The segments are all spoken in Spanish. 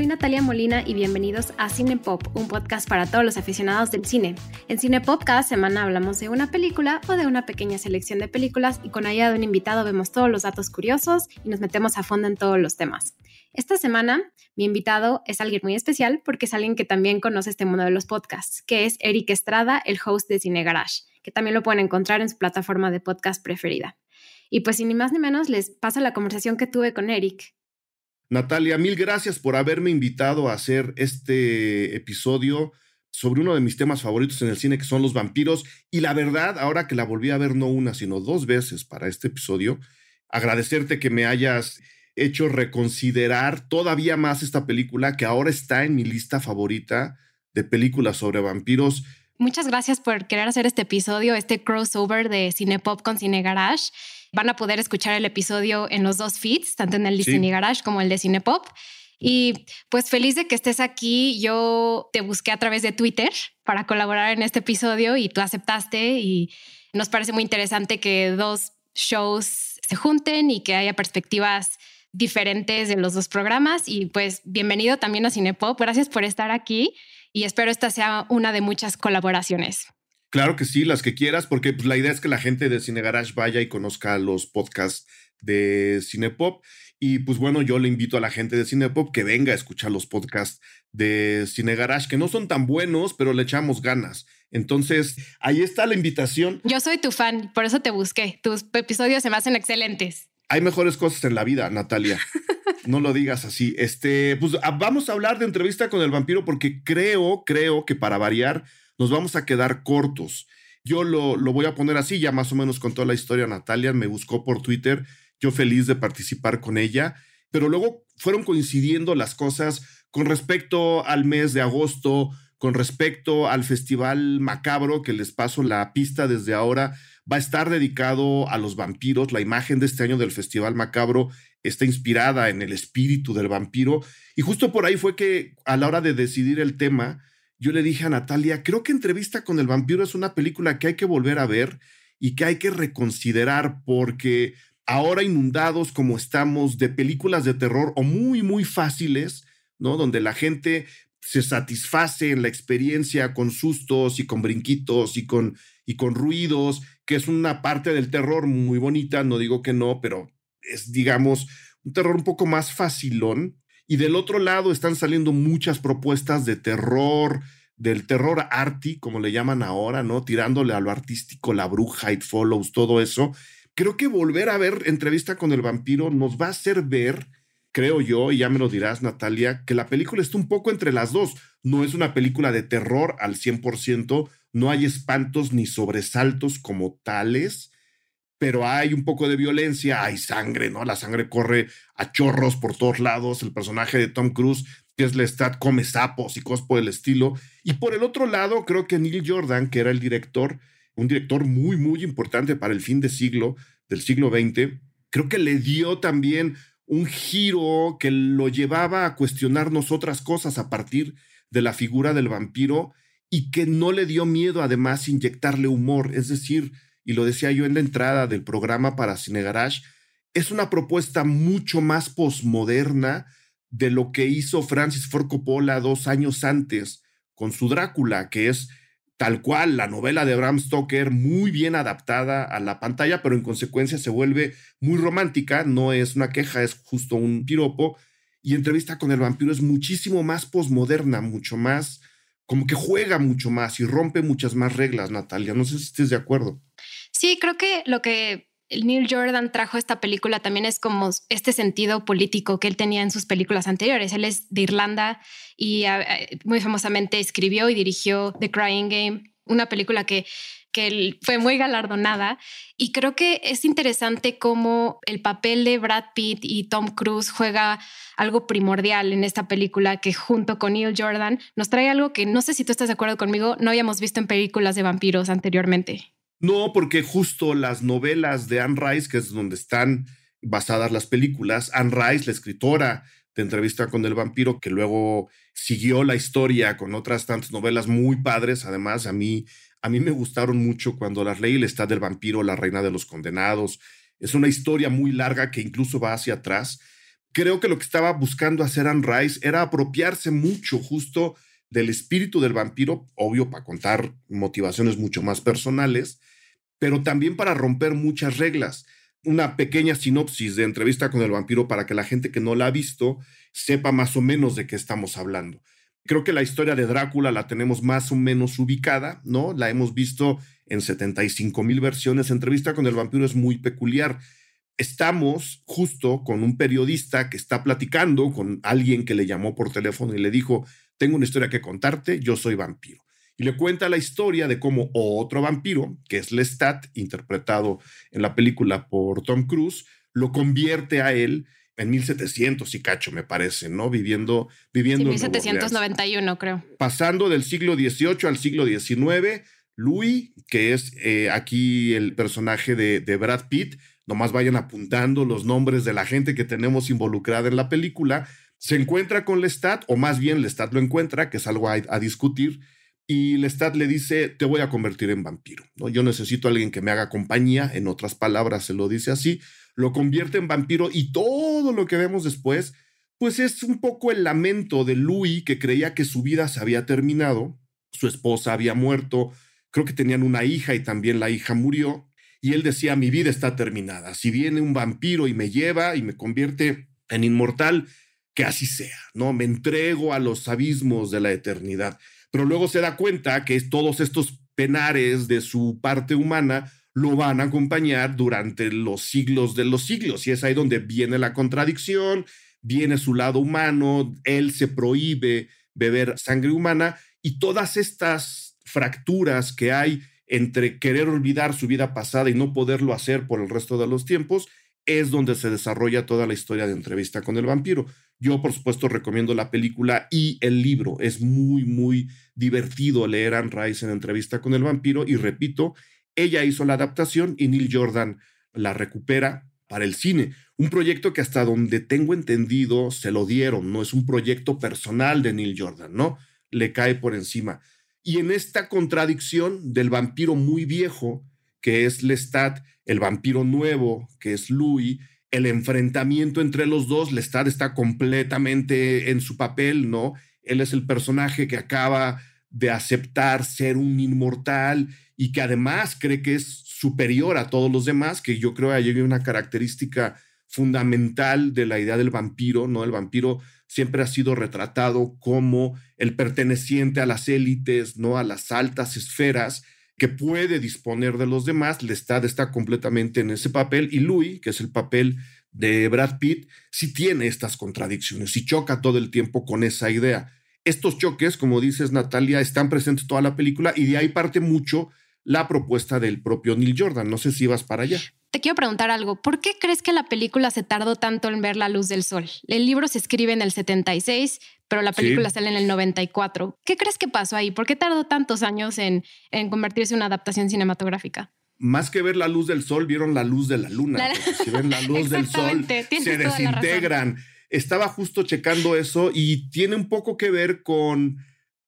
soy Natalia Molina y bienvenidos a Cine Pop, un podcast para todos los aficionados del cine. En Cine Pop cada semana hablamos de una película o de una pequeña selección de películas y con ayuda de un invitado vemos todos los datos curiosos y nos metemos a fondo en todos los temas. Esta semana mi invitado es alguien muy especial porque es alguien que también conoce este mundo de los podcasts, que es Eric Estrada, el host de Cine Garage, que también lo pueden encontrar en su plataforma de podcast preferida. Y pues sin ni más ni menos les paso la conversación que tuve con Eric, Natalia, mil gracias por haberme invitado a hacer este episodio sobre uno de mis temas favoritos en el cine, que son los vampiros. Y la verdad, ahora que la volví a ver no una, sino dos veces para este episodio, agradecerte que me hayas hecho reconsiderar todavía más esta película, que ahora está en mi lista favorita de películas sobre vampiros. Muchas gracias por querer hacer este episodio, este crossover de Cinepop con Cine Garage. Van a poder escuchar el episodio en los dos feeds, tanto en el de Cine Garage como el de Cinepop. Y pues feliz de que estés aquí. Yo te busqué a través de Twitter para colaborar en este episodio y tú aceptaste y nos parece muy interesante que dos shows se junten y que haya perspectivas diferentes de los dos programas. Y pues bienvenido también a Cinepop. Gracias por estar aquí y espero esta sea una de muchas colaboraciones. Claro que sí, las que quieras, porque pues, la idea es que la gente de Cine Garage vaya y conozca los podcasts de Cinepop. Y pues bueno, yo le invito a la gente de Cinepop que venga a escuchar los podcasts de Cine Garage, que no son tan buenos, pero le echamos ganas. Entonces, ahí está la invitación. Yo soy tu fan, por eso te busqué. Tus episodios se me hacen excelentes. Hay mejores cosas en la vida, Natalia. No lo digas así. Este, pues ah, vamos a hablar de entrevista con el vampiro porque creo, creo que para variar nos vamos a quedar cortos. Yo lo, lo voy a poner así, ya más o menos con toda la historia. Natalia me buscó por Twitter, yo feliz de participar con ella, pero luego fueron coincidiendo las cosas con respecto al mes de agosto, con respecto al Festival Macabro, que les paso la pista desde ahora, va a estar dedicado a los vampiros. La imagen de este año del Festival Macabro está inspirada en el espíritu del vampiro. Y justo por ahí fue que a la hora de decidir el tema, yo le dije a Natalia, creo que Entrevista con el vampiro es una película que hay que volver a ver y que hay que reconsiderar porque ahora inundados como estamos de películas de terror o muy, muy fáciles, ¿no? Donde la gente se satisface en la experiencia con sustos y con brinquitos y con, y con ruidos, que es una parte del terror muy bonita, no digo que no, pero es, digamos, un terror un poco más facilón. Y del otro lado están saliendo muchas propuestas de terror, del terror arty, como le llaman ahora, ¿no? Tirándole a lo artístico, la bruja, It Follows, todo eso. Creo que volver a ver entrevista con el vampiro nos va a hacer ver, creo yo, y ya me lo dirás, Natalia, que la película está un poco entre las dos. No es una película de terror al 100%, no hay espantos ni sobresaltos como tales, pero hay un poco de violencia, hay sangre, ¿no? La sangre corre a chorros por todos lados. El personaje de Tom Cruise, que es Lestat, come sapos y cosas por el estilo. Y por el otro lado, creo que Neil Jordan, que era el director, un director muy, muy importante para el fin de siglo, del siglo XX, creo que le dio también un giro que lo llevaba a cuestionarnos otras cosas a partir de la figura del vampiro y que no le dio miedo además inyectarle humor, es decir, y lo decía yo en la entrada del programa para Cine Garage, es una propuesta mucho más posmoderna de lo que hizo Francis Ford Coppola dos años antes con su Drácula, que es tal cual la novela de Bram Stoker, muy bien adaptada a la pantalla, pero en consecuencia se vuelve muy romántica, no es una queja, es justo un piropo, y entrevista con el vampiro es muchísimo más posmoderna, mucho más, como que juega mucho más y rompe muchas más reglas, Natalia, no sé si estés de acuerdo. Sí, creo que lo que Neil Jordan trajo a esta película también es como este sentido político que él tenía en sus películas anteriores. Él es de Irlanda y ah, eh, muy famosamente escribió y dirigió The Crying Game, una película que, que fue muy galardonada. Y creo que es interesante cómo el papel de Brad Pitt y Tom Cruise juega algo primordial en esta película que junto con Neil Jordan nos trae algo que no sé si tú estás de acuerdo conmigo, no habíamos visto en películas de vampiros anteriormente. No, porque justo las novelas de Anne Rice, que es donde están basadas las películas, Anne Rice, la escritora de Entrevista con el vampiro, que luego siguió la historia con otras tantas novelas muy padres, además a mí a mí me gustaron mucho cuando las leí el estado del vampiro, la reina de los condenados. Es una historia muy larga que incluso va hacia atrás. creo que lo que estaba buscando hacer Anne Rice era apropiarse mucho justo del espíritu del vampiro, obvio para contar motivaciones mucho más personales, pero también para romper muchas reglas. Una pequeña sinopsis de entrevista con el vampiro para que la gente que no la ha visto sepa más o menos de qué estamos hablando. Creo que la historia de Drácula la tenemos más o menos ubicada, ¿no? La hemos visto en 75 mil versiones. Entrevista con el vampiro es muy peculiar. Estamos justo con un periodista que está platicando con alguien que le llamó por teléfono y le dijo, tengo una historia que contarte, yo soy vampiro. Y le cuenta la historia de cómo otro vampiro, que es Lestat, interpretado en la película por Tom Cruise, lo convierte a él en 1700 y cacho, me parece, ¿no? Viviendo, viviendo. Sí, 1791, creo. Pasando del siglo XVIII al siglo XIX, Louis, que es eh, aquí el personaje de, de Brad Pitt, nomás vayan apuntando los nombres de la gente que tenemos involucrada en la película, se encuentra con Lestat, o más bien Lestat lo encuentra, que es algo a, discutir, y Lestat le dice, te voy a convertir en vampiro. ¿no? Yo necesito a alguien que me haga compañía, en otras palabras se lo dice así, lo convierte en vampiro y todo lo que vemos después, pues es un poco el lamento de Louis, que creía que su vida se había terminado, su esposa había muerto, creo que tenían una hija y también la hija murió, y él decía, mi vida está terminada, si viene un vampiro y me lleva y me convierte en inmortal, que así sea, ¿no? Me entrego a los abismos de la eternidad. Pero luego se da cuenta que todos estos penares de su parte humana lo van a acompañar durante los siglos de los siglos. Y es ahí donde viene la contradicción, viene su lado humano, él se prohíbe beber sangre humana y todas estas fracturas que hay entre querer olvidar su vida pasada y no poderlo hacer por el resto de los tiempos, es donde se desarrolla toda la historia de entrevista con el vampiro. Yo, por supuesto, recomiendo la película y el libro. Es muy, muy divertido leer Anne Rice en entrevista con el vampiro. Y repito, ella hizo la adaptación y Neil Jordan la recupera para el cine. Un proyecto que hasta donde tengo entendido se lo dieron. No es un proyecto personal de Neil Jordan, ¿no? Le cae por encima. Y en esta contradicción del vampiro muy viejo, que es Lestat, el vampiro nuevo, que es Louis, el enfrentamiento entre los dos, Lestat está completamente en su papel, ¿no? Él es el personaje que acaba de aceptar ser un inmortal y que además cree que es superior a todos los demás, que yo creo que hay una característica fundamental de la idea del vampiro, ¿no? El vampiro siempre ha sido retratado como el perteneciente a las élites, ¿no? A las altas esferas, que puede disponer de los demás, Lestat está completamente en ese papel y Louis, que es el papel de Brad Pitt, sí tiene estas contradicciones y choca todo el tiempo con esa idea. Estos choques, como dices Natalia, están presentes toda la película y de ahí parte mucho la propuesta del propio Neil Jordan. No sé si vas para allá. Te quiero preguntar algo. ¿Por qué crees que la película se tardó tanto en ver la luz del sol? El libro se escribe en el 76, pero la película sale en el 94. ¿Qué crees que pasó ahí? ¿Por qué tardó tantos años en, en convertirse en una adaptación cinematográfica? Más que ver la luz del sol, vieron la luz de la luna. Si ven la luz del sol, se desintegran. Estaba justo checando eso y tiene un poco que ver con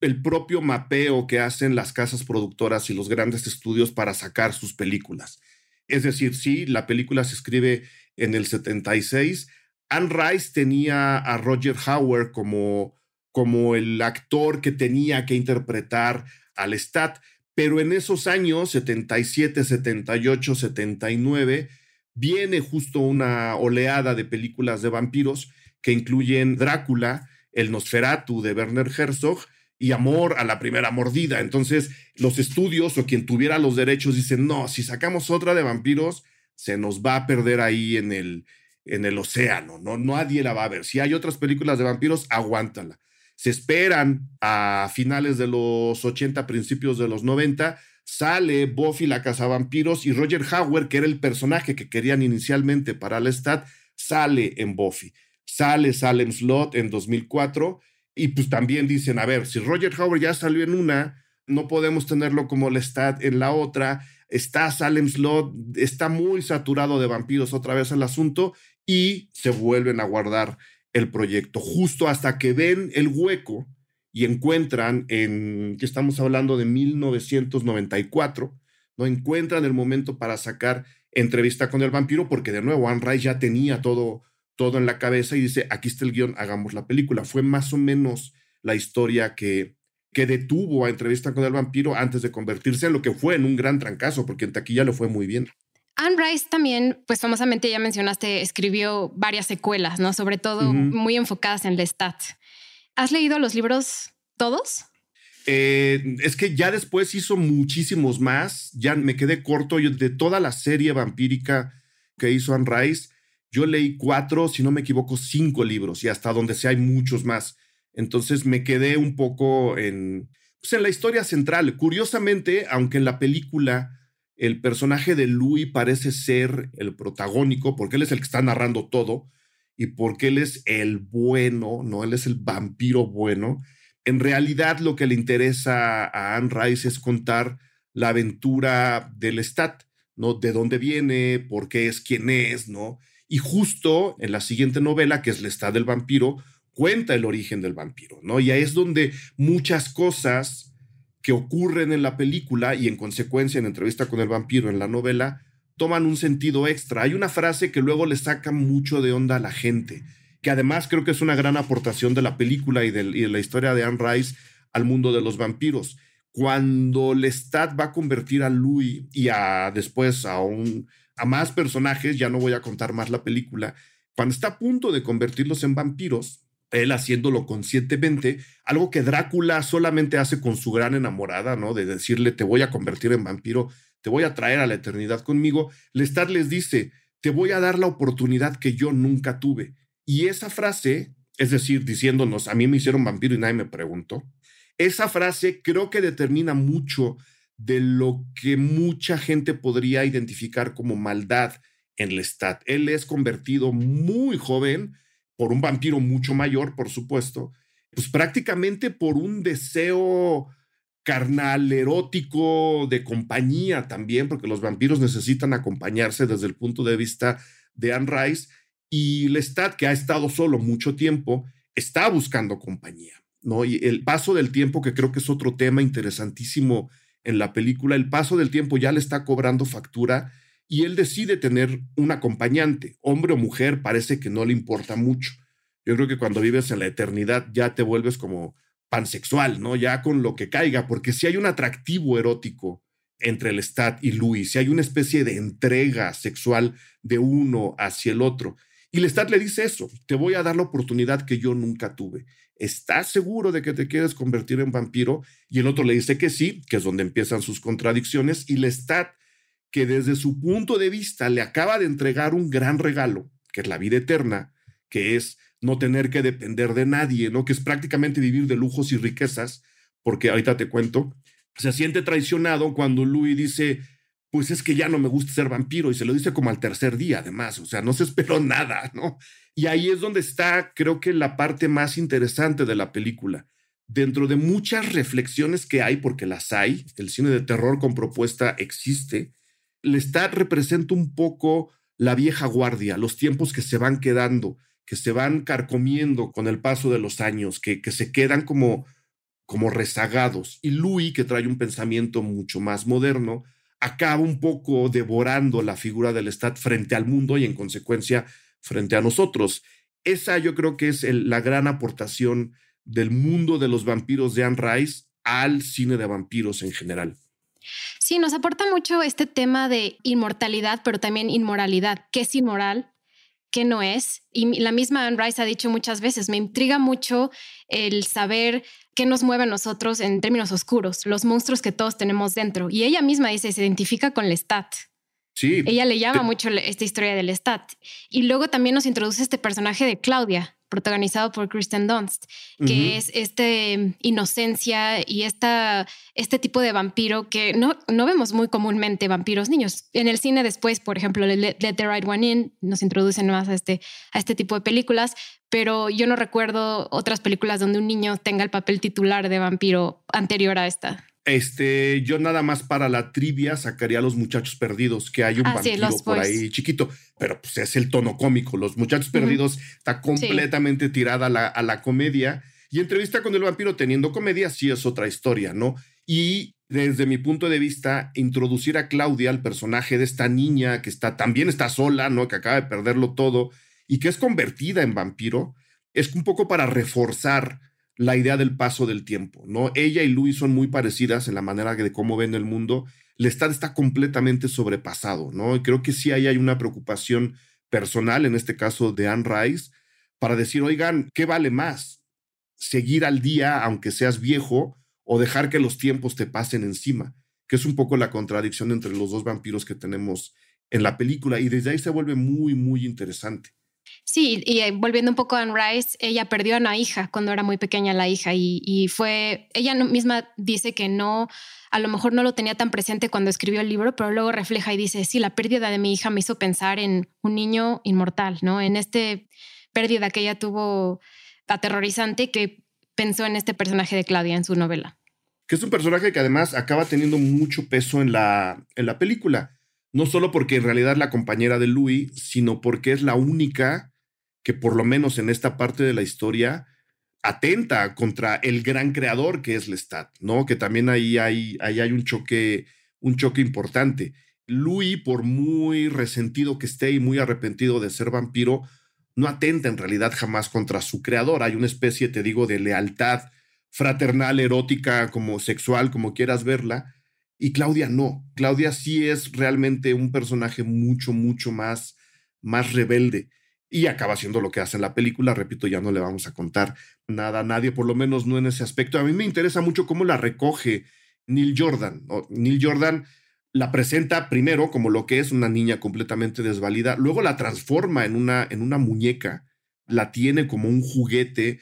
el propio mapeo que hacen las casas productoras y los grandes estudios para sacar sus películas. Es decir, sí, la película se escribe en el 76. Anne Rice tenía a Roger Howard como, como el actor que tenía que interpretar al Stat, pero en esos años, 77, 78, 79, viene justo una oleada de películas de vampiros que incluyen Drácula, El Nosferatu de Werner Herzog y amor a la primera mordida. Entonces, los estudios o quien tuviera los derechos dicen, no, si sacamos otra de vampiros, se nos va a perder ahí en el, en el océano, ¿no? Nadie la va a ver. Si hay otras películas de vampiros, aguántala. Se esperan a finales de los 80, principios de los 90, sale Buffy la vampiros y Roger Howard, que era el personaje que querían inicialmente para Lestat, sale en Buffy. Sale Salem Slot en 2004 y pues también dicen, a ver, si Roger Howard ya salió en una, no podemos tenerlo como Lestat en la otra. Está Salem Slot, está muy saturado de vampiros otra vez el asunto y se vuelven a guardar el proyecto justo hasta que ven el hueco y encuentran en, que estamos hablando de 1994, no encuentran el momento para sacar entrevista con el vampiro porque de nuevo Anne Rice ya tenía todo todo en la cabeza y dice, aquí está el guion, hagamos la película. Fue más o menos la historia que, que detuvo a Entrevista con el Vampiro antes de convertirse en lo que fue en un gran trancazo, porque en taquilla le fue muy bien. Anne Rice también, pues famosamente ya mencionaste, escribió varias secuelas, ¿no? Sobre todo muy enfocadas en Lestat. ¿Has leído los libros todos? Eh, es que ya después hizo muchísimos más. Ya me quedé corto yo, de toda la serie vampírica que hizo Anne Rice. Yo leí cuatro, si no me equivoco, cinco libros y hasta donde sea hay muchos más. Entonces me quedé un poco en, pues en la historia central. Curiosamente, aunque en la película el personaje de Louis parece ser el protagónico, porque él es el que está narrando todo y porque él es el bueno, no, él es el vampiro bueno. En realidad lo que le interesa a Anne Rice es contar la aventura del Stat, ¿no? De dónde viene, por qué es quien es, ¿no? Y justo en la siguiente novela, que es Lestat del vampiro, cuenta el origen del vampiro, ¿no? Y ahí es donde muchas cosas que ocurren en la película y en consecuencia en entrevista con el vampiro en la novela toman un sentido extra. Hay una frase que luego le saca mucho de onda a la gente, que además creo que es una gran aportación de la película y de, la historia de Anne Rice al mundo de los vampiros. Cuando Lestat va a convertir a Louis y a después a, un, a más personajes, ya no voy a contar más la película, cuando está a punto de convertirlos en vampiros, él haciéndolo conscientemente, algo que Drácula solamente hace con su gran enamorada, ¿no? De decirle, te voy a convertir en vampiro, te voy a traer a la eternidad conmigo. Lestat les dice, te voy a dar la oportunidad que yo nunca tuve. Y esa frase, es decir, diciéndonos, a mí me hicieron vampiro y nadie me preguntó, esa frase creo que determina mucho de lo que mucha gente podría identificar como maldad en Lestat. Él es convertido muy joven, por un vampiro mucho mayor, por supuesto, pues prácticamente por un deseo carnal, erótico, de compañía también, porque los vampiros necesitan acompañarse desde el punto de vista de Anne Rice, y Lestat, que ha estado solo mucho tiempo, está buscando compañía, ¿no? Y el paso del tiempo, que creo que es otro tema interesantísimo en la película, el paso del tiempo ya le está cobrando factura y él decide tener un acompañante, hombre o mujer, parece que no le importa mucho. Yo creo que cuando vives en la eternidad ya te vuelves como pansexual, ¿no? Ya con lo que caiga, porque si hay un atractivo erótico entre el Stat y Luis, si hay una especie de entrega sexual de uno hacia el otro. Y el Stat le dice eso, te voy a dar la oportunidad que yo nunca tuve. ¿Estás seguro de que te quieres convertir en vampiro? Y el otro le dice que sí, que es donde empiezan sus contradicciones. Y Lestat que desde su punto de vista le acaba de entregar un gran regalo, que es la vida eterna, que es no tener que depender de nadie, ¿no? Que es prácticamente vivir de lujos y riquezas, porque ahorita te cuento, se siente traicionado cuando Louis dice, pues es que ya no me gusta ser vampiro y se lo dice como al tercer día, además, o sea, no se esperó nada, ¿no? Y ahí es donde está, creo que la parte más interesante de la película. Dentro de muchas reflexiones que hay, porque las hay, el cine de terror con propuesta existe, Lestat representa un poco la vieja guardia, los tiempos que se van quedando, que se van carcomiendo con el paso de los años, que, que se quedan como, como rezagados. Y Louis, que trae un pensamiento mucho más moderno, acaba un poco devorando la figura del Lestat frente al mundo y en consecuencia frente a nosotros. Esa yo creo que es la gran aportación del mundo de los vampiros de Anne Rice al cine de vampiros en general. Sí, nos aporta mucho este tema de inmortalidad, pero también inmoralidad. ¿Qué es inmoral? ¿Qué no es? Y la misma Anne Rice ha dicho muchas veces, me intriga mucho el saber qué nos mueve a nosotros en términos oscuros, los monstruos que todos tenemos dentro. Y ella misma dice, se identifica con Lestat. Sí. Ella le llama mucho esta historia del Lestat. Y luego también nos introduce este personaje de Claudia, protagonizado por Kristen Dunst, que es este inocencia y esta, este tipo de vampiro que no, no vemos muy comúnmente vampiros niños. En el cine después, por ejemplo, Let, the Right One In nos introducen más a este, a este tipo de películas, pero yo no recuerdo otras películas donde un niño tenga el papel titular de vampiro anterior a esta. Este, yo nada más para la trivia sacaría a los muchachos perdidos, que hay un ah, vampiro por ahí chiquito, pero pues es el tono cómico. Los muchachos perdidos está completamente tirada a la, a la comedia. Y entrevista con el vampiro teniendo comedia sí es otra historia, ¿no? Y desde mi punto de vista, introducir a Claudia, el personaje de esta niña que está, también está sola, ¿no? Que acaba de perderlo todo y que es convertida en vampiro, es un poco para reforzar la idea del paso del tiempo, ¿no? Ella y Louis son muy parecidas en la manera de cómo ven el mundo. Lestat está completamente sobrepasado, ¿no? Y creo que sí ahí hay una preocupación personal, en este caso de Anne Rice, para decir, oigan, ¿qué vale más? Seguir al día, aunque seas viejo, o dejar que los tiempos te pasen encima, que es un poco la contradicción entre los dos vampiros que tenemos en la película. Y desde ahí se vuelve muy, muy interesante. Sí, y eh, volviendo un poco a Anne Rice, ella perdió a una hija cuando era muy pequeña la hija y, fue, ella misma dice que no, a lo mejor no lo tenía tan presente cuando escribió el libro, pero luego refleja y dice, sí, la pérdida de mi hija me hizo pensar en un niño inmortal, ¿no? En este pérdida que ella tuvo aterrorizante que pensó en este personaje de Claudia en su novela. Que es un personaje que además acaba teniendo mucho peso en la, en la película no solo porque en realidad es la compañera de Louis, sino porque es la única que por lo menos en esta parte de la historia atenta contra el gran creador que es Lestat, ¿no? Que también ahí hay, ahí hay un choque, un choque importante. Louis, por muy resentido que esté y muy arrepentido de ser vampiro, no atenta en realidad jamás contra su creador. Hay una especie, te digo, de lealtad fraternal, erótica, como sexual, como quieras verla, y Claudia no. Claudia sí es realmente un personaje mucho, mucho más, más rebelde. Y acaba siendo lo que hace en la película. Repito, ya no le vamos a contar nada a nadie, por lo menos no en ese aspecto. A mí me interesa mucho cómo la recoge Neil Jordan. Neil Jordan la presenta primero como lo que es una niña completamente desvalida, luego la transforma en una, en una muñeca, la tiene como un juguete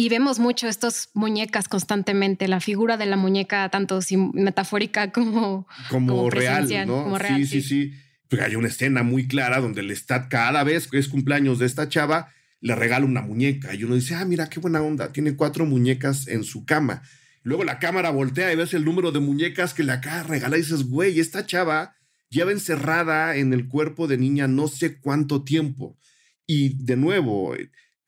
y vemos mucho estas muñecas constantemente, la figura de la muñeca, tanto metafórica como, como, real, ¿no? sí, sí, sí. Pues hay una escena muy clara donde el está cada vez que es cumpleaños de esta chava, le regala una muñeca y uno dice, ah, mira qué buena onda, tiene cuatro muñecas en su cama. Luego la cámara voltea y ves el número de muñecas que le acaba de regalar y dices, güey, esta chava lleva encerrada en el cuerpo de niña no sé cuánto tiempo. Y de nuevo,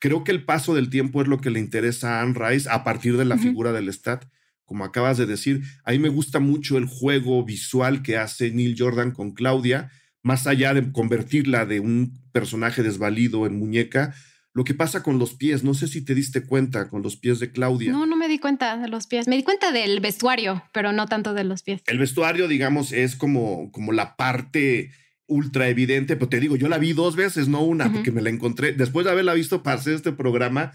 Creo que el paso del tiempo es lo que le interesa a Anne Rice a partir de la figura del Stat. Como acabas de decir, a mí me gusta mucho el juego visual que hace Neil Jordan con Claudia, más allá de convertirla de un personaje desvalido en muñeca. Lo que pasa con los pies, no sé si te diste cuenta con los pies de Claudia. No, no me di cuenta de los pies. Me di cuenta del vestuario, pero no tanto de los pies. El vestuario, digamos, es como, como la parte ultra evidente, pero te digo, yo la vi dos veces, no una, porque me la encontré. Después de haberla visto para hacer este programa,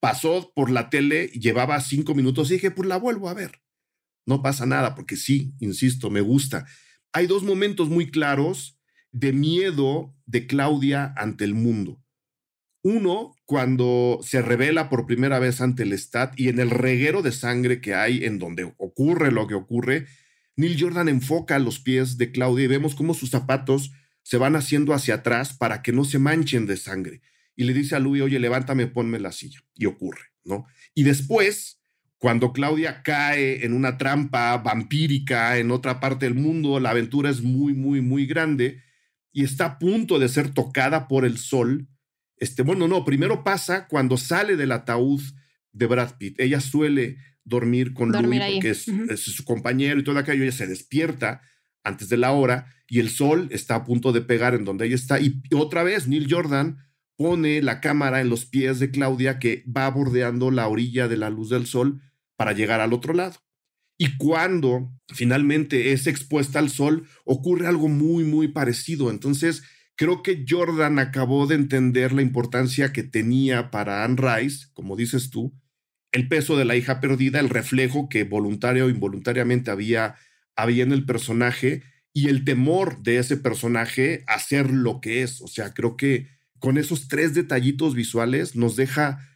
pasó por la tele, llevaba cinco minutos y dije, pues la vuelvo a ver. No pasa nada, porque sí, insisto, me gusta. Hay dos momentos muy claros de miedo de Claudia ante el mundo. Uno, cuando se revela por primera vez ante el Stat y en el reguero de sangre que hay en donde ocurre lo que ocurre, Neil Jordan enfoca los pies de Claudia y vemos cómo sus zapatos se van haciendo hacia atrás para que no se manchen de sangre. Y le dice a Louis, oye, levántame, ponme la silla. Y ocurre, ¿no? Y después, cuando Claudia cae en una trampa vampírica en otra parte del mundo, la aventura es muy, muy, muy grande y está a punto de ser tocada por el sol. Este, bueno, no, primero pasa cuando sale del ataúd de Brad Pitt. Ella suele dormir con Louis porque es, su compañero y todo aquello. Ella se despierta antes de la hora y el sol está a punto de pegar en donde ella está. Y otra vez Neil Jordan pone la cámara en los pies de Claudia que va bordeando la orilla de la luz del sol para llegar al otro lado. Y cuando finalmente es expuesta al sol, ocurre algo muy, muy parecido. Entonces, creo que Jordan acabó de entender la importancia que tenía para Anne Rice, como dices tú, el peso de la hija perdida, el reflejo que voluntario o involuntariamente había, había en el personaje y el temor de ese personaje a ser lo que es. O sea, creo que con esos tres detallitos visuales nos deja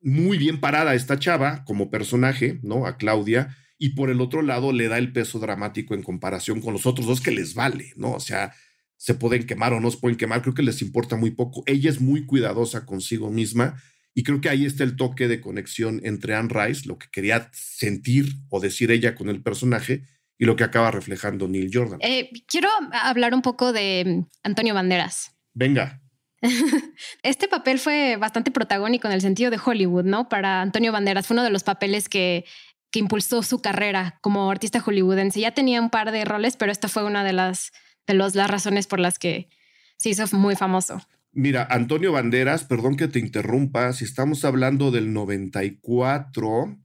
muy bien parada esta chava como personaje, ¿no? A Claudia, y por el otro lado le da el peso dramático en comparación con los otros dos que les vale, ¿no? O sea, se pueden quemar o no se pueden quemar, creo que les importa muy poco. Ella es muy cuidadosa consigo misma y creo que ahí está el toque de conexión entre Anne Rice, lo que quería sentir o decir ella con el personaje, y lo que acaba reflejando Neil Jordan. Eh, quiero hablar un poco de mm, Antonio Banderas. Venga. Este papel fue bastante protagónico en el sentido de Hollywood, ¿no? Para Antonio Banderas fue uno de los papeles que, que impulsó su carrera como artista hollywoodense. Ya tenía un par de roles, pero esta fue una de las, de los, las razones por las que se hizo muy famoso. Mira, Antonio Banderas, perdón que te interrumpa, si estamos hablando del 94,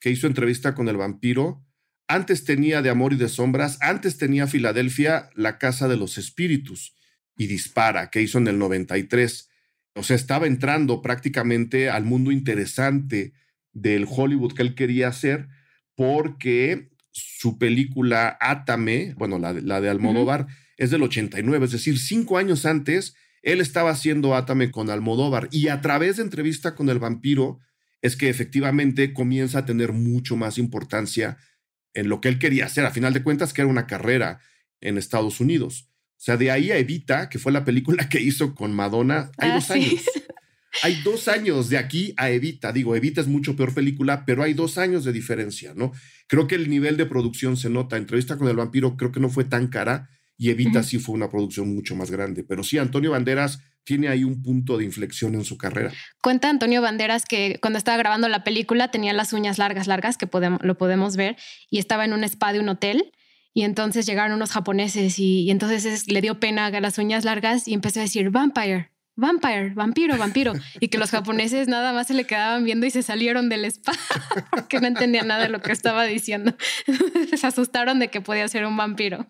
que hizo entrevista con el vampiro, antes tenía de Amor y de Sombras, antes tenía Filadelfia, La Casa de los Espíritus y Dispara, que hizo en el 93. O sea, estaba entrando prácticamente al mundo interesante del Hollywood que él quería hacer porque su película Átame, bueno, la, la de Almodóvar, es del 89, es decir, cinco años antes él estaba haciendo Átame con Almodóvar y a través de entrevista con el vampiro es que efectivamente comienza a tener mucho más importancia en lo que él quería hacer, a final de cuentas, que era una carrera en Estados Unidos. O sea, de ahí a Evita, que fue la película que hizo con Madonna, hay ah, dos años. Hay dos años de aquí a Evita. Digo, Evita es mucho peor película, pero hay dos años de diferencia, ¿no? Creo que el nivel de producción se nota. Entrevista con el vampiro creo que no fue tan cara y Evita sí fue una producción mucho más grande. Pero sí, Antonio Banderas tiene ahí un punto de inflexión en su carrera. Cuenta Antonio Banderas que cuando estaba grabando la película tenía las uñas largas, largas, que podemos, lo podemos ver, y estaba en un spa de un hotel. Y entonces llegaron unos japoneses y, entonces le dio pena a las uñas largas y empezó a decir vampire, vampire, vampiro, vampiro. Y que los japoneses nada más se le quedaban viendo y se salieron del spa porque no entendían nada de lo que estaba diciendo. se asustaron de que podía ser un vampiro.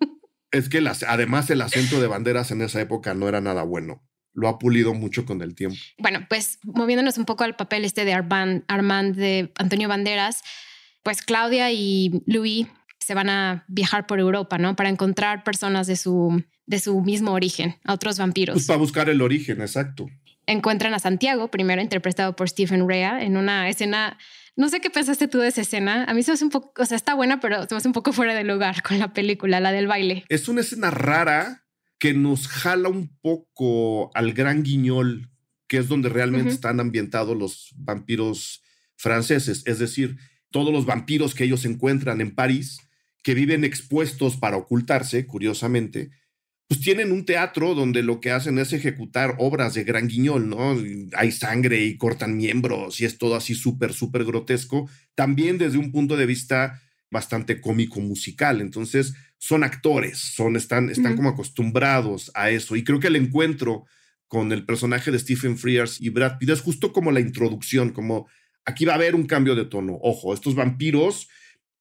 Es que las, además el acento de banderas en esa época no era nada bueno. Lo ha pulido mucho con el tiempo. Bueno, pues moviéndonos un poco al papel este de Armand, Armand de Antonio Banderas, pues Claudia y Louis se van a viajar por Europa, ¿no? Para encontrar personas de su, de su mismo origen, a otros vampiros. Pues para buscar el origen, exacto. Encuentran a Santiago, primero interpretado por Stephen Rea, en una escena no sé qué pensaste tú de esa escena. A mí se me hace un poco, o sea, está buena, pero se me hace un poco fuera de lugar con la película, la del baile. Es una escena rara que nos jala un poco al gran guiñol, que es donde realmente están ambientados los vampiros franceses. Es decir, todos los vampiros que ellos encuentran en París, que viven expuestos para ocultarse, curiosamente, pues tienen un teatro donde lo que hacen es ejecutar obras de gran guiñol, ¿no? Hay sangre y cortan miembros y es todo así súper, súper grotesco, también desde un punto de vista bastante cómico musical. Entonces, son actores, son, están, están como acostumbrados a eso. Y creo que el encuentro con el personaje de Stephen Frears y Brad Pitt es justo como la introducción, como aquí va a haber un cambio de tono. Ojo, estos vampiros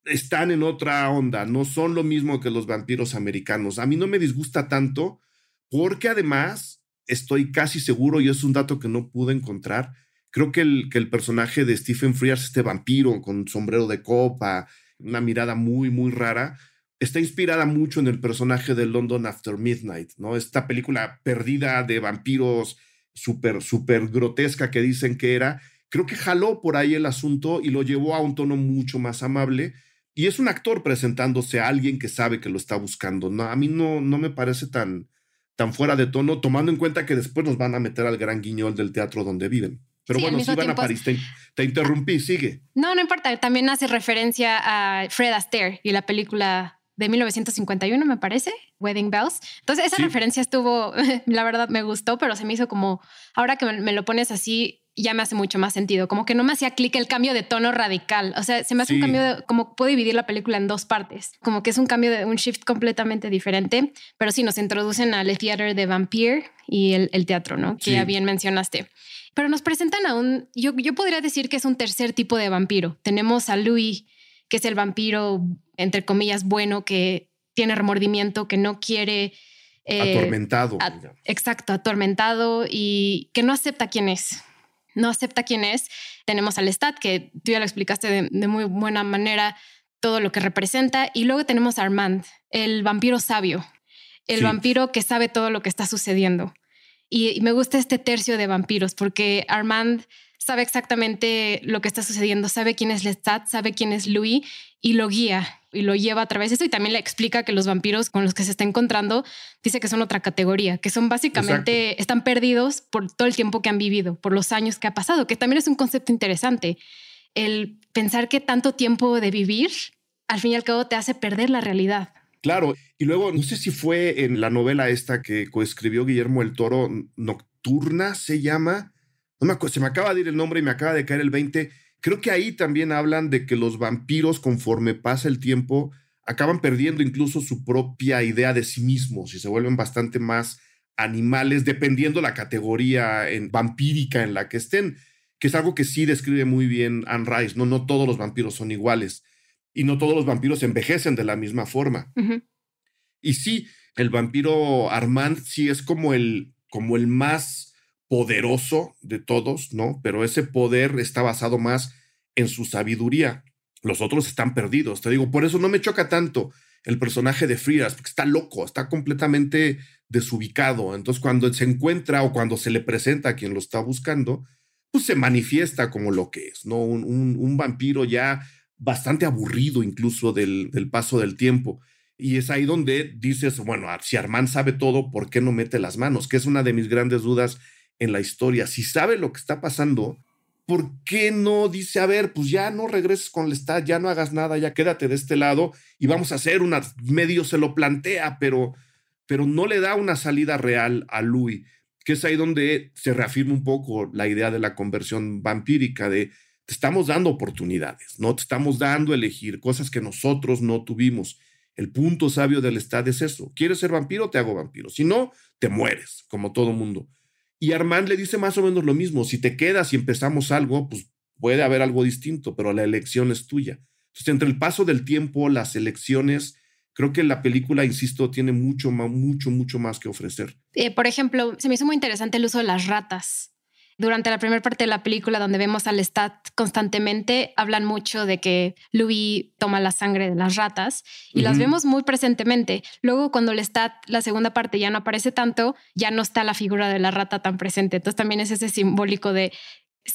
están en otra onda, no son lo mismo que los vampiros americanos. A mí no me disgusta tanto porque además estoy casi seguro, y es un dato que no pude encontrar, creo que el, que el personaje de Stephen Frears, este vampiro con sombrero de copa, una mirada muy, muy rara, está inspirada mucho en el personaje de London After Midnight, ¿no? Esta película perdida de vampiros súper, súper grotesca que dicen que era. Creo que jaló por ahí el asunto y lo llevó a un tono mucho más amable y es un actor presentándose a alguien que sabe que lo está buscando. No, a mí no, no me parece tan, tan fuera de tono, tomando en cuenta que después nos van a meter al gran guiñol del teatro donde viven. Pero bueno, si van a París, te, interrumpí, sigue. No, no importa, también hace referencia a Fred Astaire y la película de 1951, me parece, Wedding Bells. Entonces, esa referencia estuvo, la verdad me gustó, pero se me hizo como, ahora que me lo pones así, ya me hace mucho más sentido. Como que no me hacía clic el cambio de tono radical. O sea, se me hace un cambio de, como puedo dividir la película en dos partes. Como que es un cambio de un shift completamente diferente, pero sí nos introducen al theater de Vampire y el, teatro, ¿no? Que ya bien mencionaste. Pero nos presentan a un, yo, yo podría decir que es un tercer tipo de vampiro. Tenemos a Louis, que es el vampiro, entre comillas, bueno, que tiene remordimiento, que no quiere... Eh, atormentado. exacto, atormentado y que no acepta quién es no acepta quién es. Tenemos al Stat, que tú ya lo explicaste de, muy buena manera, todo lo que representa. Y luego tenemos a Armand, el vampiro sabio, el vampiro que sabe todo lo que está sucediendo. Y, me gusta este tercio de vampiros porque Armand sabe exactamente lo que está sucediendo, sabe quién es Lestat, sabe quién es Louis y lo guía y lo lleva a través de eso y también le explica que los vampiros con los que se está encontrando dice que son otra categoría, que son básicamente, están perdidos por todo el tiempo que han vivido, por los años que ha pasado, que también es un concepto interesante. El pensar que tanto tiempo de vivir, al fin y al cabo, te hace perder la realidad. Claro, y luego no sé si fue en la novela esta que coescribió Guillermo el Toro, Nocturna se llama, no me se me acaba de ir el nombre y me acaba de caer el 20 Creo que ahí también hablan de que los vampiros, conforme pasa el tiempo, acaban perdiendo incluso su propia idea de sí mismos y se vuelven bastante más animales, dependiendo la categoría en, vampírica en la que estén, que es algo que sí describe muy bien Anne Rice. No, no todos los vampiros son iguales y no todos los vampiros envejecen de la misma forma. Y sí, el vampiro Armand sí es como el, como el más poderoso de todos, ¿no? Pero ese poder está basado más en su sabiduría. Los otros están perdidos. Te digo, por eso no me choca tanto el personaje de Frias, porque está loco, está completamente desubicado. Entonces, cuando se encuentra o cuando se le presenta a quien lo está buscando, pues se manifiesta como lo que es, ¿no? Un, vampiro ya bastante aburrido incluso del, del, paso del tiempo. Y es ahí donde dices, bueno, si Armand sabe todo, ¿por qué no mete las manos? Que es una de mis grandes dudas en la historia. Si sabe lo que está pasando, ¿por qué no dice, a ver, pues ya no regreses con el Lestat, ya no hagas nada, ya quédate de este lado y vamos a hacer una, medio se lo plantea, pero, pero no le da una salida real a Louis, que es ahí donde se reafirma un poco la idea de la conversión vampírica, de te estamos dando oportunidades, no te estamos dando elegir cosas que nosotros no tuvimos. El punto sabio del Lestat es eso, ¿quieres ser vampiro? Te hago vampiro, si no, te mueres, como todo mundo. Y Armand le dice más o menos lo mismo, si te quedas y empezamos algo, pues puede haber algo distinto, pero la elección es tuya. Entonces, entre el paso del tiempo, las elecciones, creo que la película, insisto, tiene mucho, mucho, mucho más que ofrecer. Eh, por ejemplo, se me hizo muy interesante el uso de las ratas. Durante la primera parte de la película, donde vemos al Stat constantemente, hablan mucho de que Louis toma la sangre de las ratas y las vemos muy presentemente. Luego, cuando el Stat, la segunda parte, ya no aparece tanto, ya no está la figura de la rata tan presente. Entonces, también es ese simbólico de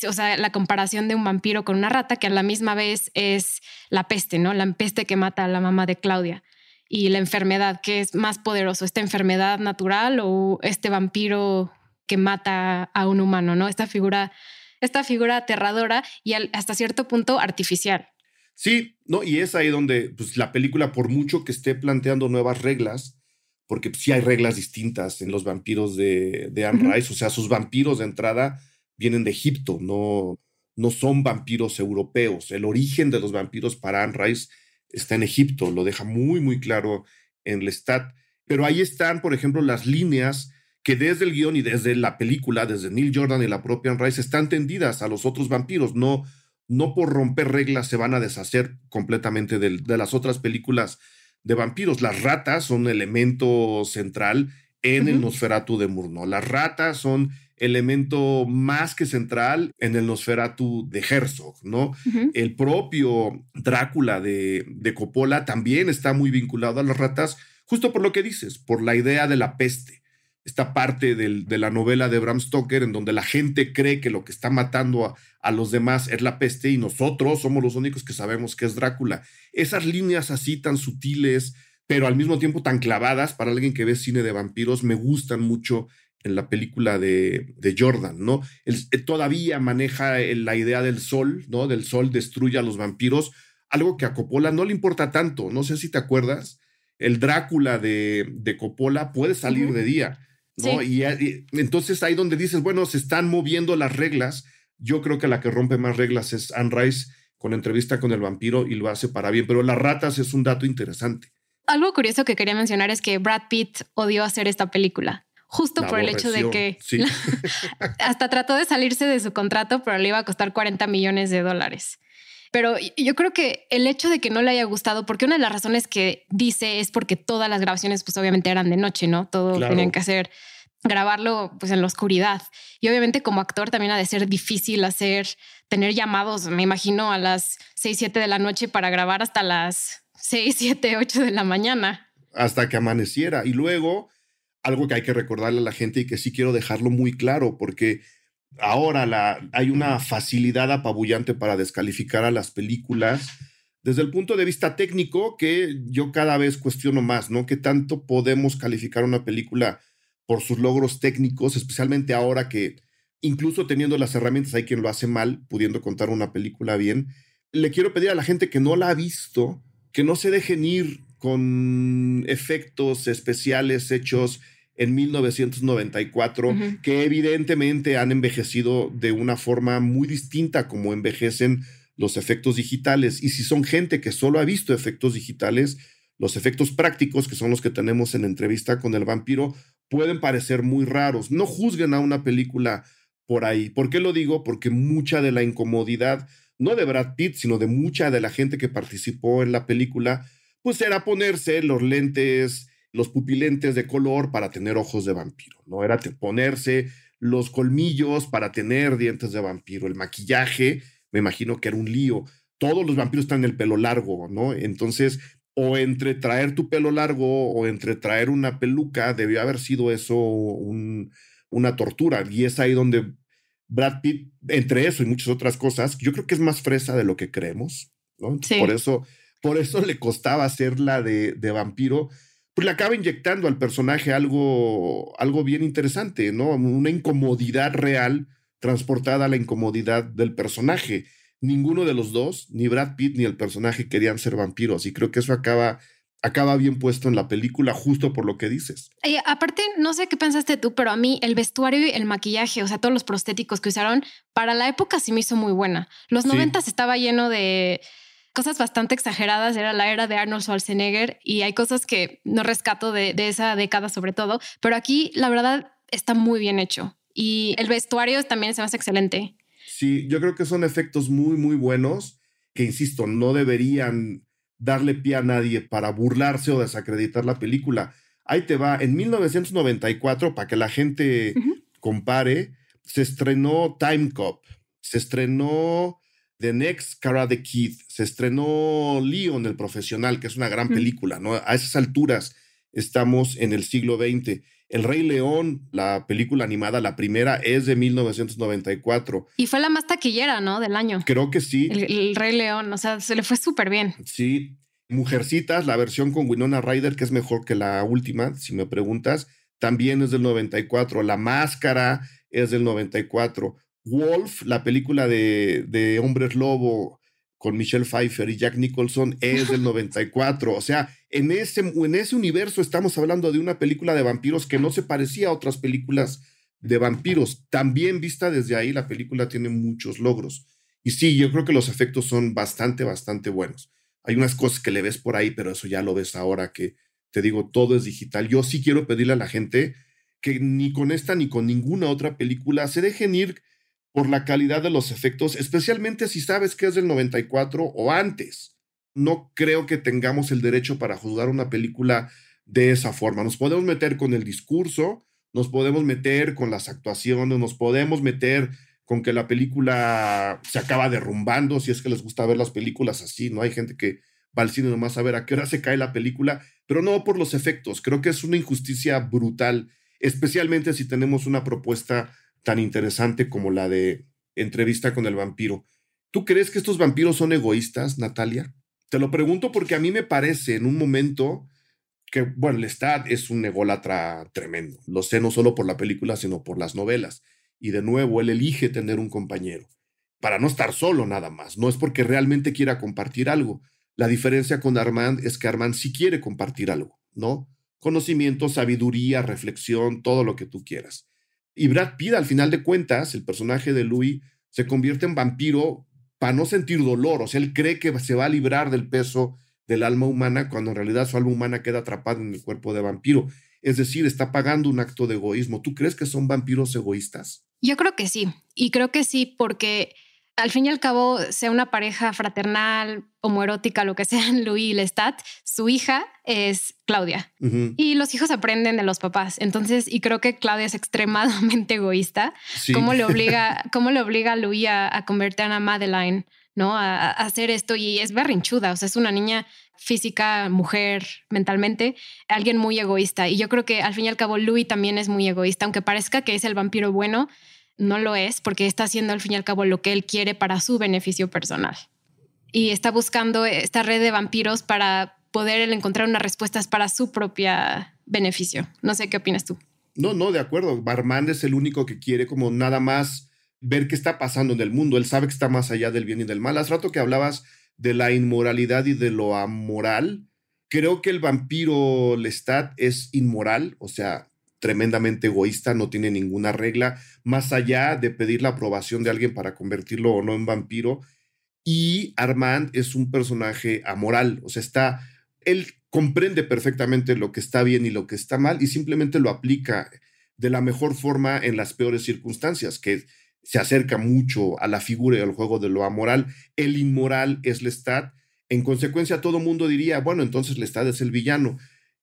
o sea, la comparación de un vampiro con una rata, que a la misma vez es la peste, ¿no? La peste que mata a la mamá de Claudia. Y la enfermedad, que es más poderoso, esta enfermedad natural o este vampiro que mata a un humano, ¿no? Esta figura, esta figura aterradora y hasta cierto punto artificial. Sí, no, y es ahí donde pues, la película, por mucho que esté planteando nuevas reglas, porque sí hay reglas distintas en los vampiros de, de Anne Rice, o sea, sus vampiros de entrada vienen de Egipto, no, no son vampiros europeos. El origen de los vampiros para Anne Rice está en Egipto, lo deja muy, muy claro en Lestat. Pero ahí están, por ejemplo, las líneas que desde el guion y desde la película, desde Neil Jordan y la propia Anne Rice, están tendidas a los otros vampiros. No, no por romper reglas se van a deshacer completamente de, de las otras películas de vampiros. Las ratas son elemento central en el Nosferatu de Murnau. Las ratas son elemento más que central en el Nosferatu de Herzog, ¿no? El propio Drácula de, de Coppola también está muy vinculado a las ratas, justo por lo que dices, por la idea de la peste esta parte de la novela de Bram Stoker en donde la gente cree que lo que está matando a, los demás es la peste y nosotros somos los únicos que sabemos que es Drácula. Esas líneas así tan sutiles, pero al mismo tiempo tan clavadas para alguien que ve cine de vampiros, me gustan mucho en la película de, de Jordan, ¿no? Él, todavía maneja la idea del sol, ¿no? Del sol destruye a los vampiros, algo que a Coppola no le importa tanto, no sé si te acuerdas, el Drácula de, de Coppola puede salir de día y, entonces ahí donde dices, bueno, se están moviendo las reglas. Yo creo que la que rompe más reglas es Anne Rice con entrevista con el vampiro y lo hace para bien, pero las ratas es un dato interesante. Algo curioso que quería mencionar es que Brad Pitt odió hacer esta película justo por el hecho de que hasta trató de salirse de su contrato, pero le iba a costar 40 millones de dólares. Pero yo creo que el hecho de que no le haya gustado, porque una de las razones que dice es porque todas las grabaciones, pues obviamente eran de noche, ¿no? Todo tenían que hacer grabarlo pues en la oscuridad. Y obviamente como actor también ha de ser difícil hacer, tener llamados, me imagino, a las 6, 7 de la noche para grabar hasta las 6, 7, 8 de la mañana. Hasta que amaneciera. Y luego, algo que hay que recordarle a la gente y que sí quiero dejarlo muy claro, porque ahora la, hay una facilidad apabullante para descalificar a las películas desde el punto de vista técnico que yo cada vez cuestiono más, ¿no? ¿Qué tanto podemos calificar una película por sus logros técnicos, especialmente ahora que incluso teniendo las herramientas hay quien lo hace mal, pudiendo contar una película bien? Le quiero pedir a la gente que no la ha visto, que no se dejen ir con efectos especiales hechos en 1994, que evidentemente han envejecido de una forma muy distinta como envejecen los efectos digitales. Y si son gente que solo ha visto efectos digitales, los efectos prácticos, que son los que tenemos en entrevista con el vampiro, pueden parecer muy raros. No juzguen a una película por ahí. ¿Por qué lo digo? Porque mucha de la incomodidad, no de Brad Pitt, sino de mucha de la gente que participó en la película, pues era ponerse los lentes, los pupilentes de color para tener ojos de vampiro, ¿no? Era ponerse los colmillos para tener dientes de vampiro, el maquillaje, me imagino que era un lío. Todos los vampiros están en el pelo largo, ¿no? Entonces, o entre traer tu pelo largo o entre traer una peluca, debió haber sido eso una tortura. Y es ahí donde Brad Pitt, entre eso y muchas otras cosas, yo creo que es más fresa de lo que creemos, ¿no? Por eso, por eso le costaba hacerla de, de vampiro pues le acaba inyectando al personaje algo, algo bien interesante, ¿no? Una incomodidad real transportada a la incomodidad del personaje. Ninguno de los dos, ni Brad Pitt ni el personaje querían ser vampiros y creo que eso acaba acaba bien puesto en la película justo por lo que dices. Aparte, no sé qué pensaste tú, pero a mí el vestuario y el maquillaje, o sea, todos los prostéticos que usaron, para la época sí me hizo muy buena. Los noventas estaba lleno de cosas bastante exageradas. Era la era de Arnold Schwarzenegger y hay cosas que no rescato de, esa década sobre todo, pero aquí la verdad está muy bien hecho y el vestuario también se me hace excelente. Sí, yo creo que son efectos muy, muy buenos que, insisto, no deberían darle pie a nadie para burlarse o desacreditar la película. Ahí te va, en 1994, para que la gente compare, se estrenó Time Cop, se estrenó The Next Karate Kid, se estrenó Leon, el profesional, que es una gran película, ¿no? A esas alturas estamos en el siglo XX. El Rey León, la película animada, la primera, es de 1994. Y fue la más taquillera, ¿no? Del año. Creo que sí. El, Rey León, o sea, se le fue súper bien. Sí. Mujercitas, la versión con Winona Ryder, que es mejor que la última, si me preguntas, también es del 94. La Máscara es del 94. Wolf, la película de, de Hombres Lobo con Michelle Pfeiffer y Jack Nicholson es del 94. O sea, en ese, en ese universo estamos hablando de una película de vampiros que no se parecía a otras películas de vampiros. También vista desde ahí, la película tiene muchos logros. Y sí, yo creo que los efectos son bastante, bastante buenos. Hay unas cosas que le ves por ahí, pero eso ya lo ves ahora que te digo, todo es digital. Yo sí quiero pedirle a la gente que ni con esta ni con ninguna otra película se dejen ir por la calidad de los efectos, especialmente si sabes que es del 94 o antes. No creo que tengamos el derecho para juzgar una película de esa forma. Nos podemos meter con el discurso, nos podemos meter con las actuaciones, nos podemos meter con que la película se acaba derrumbando, si es que les gusta ver las películas así, ¿no? Hay gente que va al cine nomás a ver a qué hora se cae la película, pero no por los efectos. Creo que es una injusticia brutal, especialmente si tenemos una propuesta tan interesante como la de entrevista con el vampiro. ¿Tú crees que estos vampiros son egoístas, Natalia? Te lo pregunto porque a mí me parece en un momento que, bueno, Lestat es un ególatra tremendo. Lo sé no solo por la película, sino por las novelas. Y de nuevo, él elige tener un compañero para no estar solo nada más. No es porque realmente quiera compartir algo. La diferencia con Armand es que Armand sí quiere compartir algo, ¿no? Conocimiento, sabiduría, reflexión, todo lo que tú quieras. Y Brad Pitt, al final de cuentas, el personaje de Louis, se convierte en vampiro para no sentir dolor. O sea, él cree que se va a librar del peso del alma humana cuando en realidad su alma humana queda atrapada en el cuerpo de vampiro. Es decir, está pagando un acto de egoísmo. ¿Tú crees que son vampiros egoístas? Yo creo que sí. Y creo que sí porque al fin y al cabo, sea una pareja fraternal, homoerótica, lo que sea, Louis y Lestat, su hija es Claudia. Y los hijos aprenden de los papás. Entonces, y creo que Claudia es extremadamente egoísta. ¿Cómo, le obliga, ¿Cómo le obliga a Louis a, convertir a Madeline? ¿no? A, hacer esto y es berrinchuda, o sea, es una niña física, mujer, mentalmente, alguien muy egoísta. Y yo creo que al fin y al cabo Louis también es muy egoísta, aunque parezca que es el vampiro bueno, no lo es porque está haciendo al fin y al cabo lo que él quiere para su beneficio personal. Y está buscando esta red de vampiros para poder encontrar unas respuestas para su propia beneficio. No sé qué opinas tú. No, no, de acuerdo. Barmand es el único que quiere como nada más ver qué está pasando en el mundo. Él sabe que está más allá del bien y del mal. Hace rato que hablabas de la inmoralidad y de lo amoral. Creo que el vampiro Lestat es inmoral, o sea, tremendamente egoísta, no tiene ninguna regla, más allá de pedir la aprobación de alguien para convertirlo o no en vampiro. Y Armand es un personaje amoral, o sea, está, él comprende perfectamente lo que está bien y lo que está mal y simplemente lo aplica de la mejor forma en las peores circunstancias, que se acerca mucho a la figura y al juego de lo amoral. El inmoral es Lestat. En consecuencia, todo mundo diría, bueno, entonces Lestat es el villano.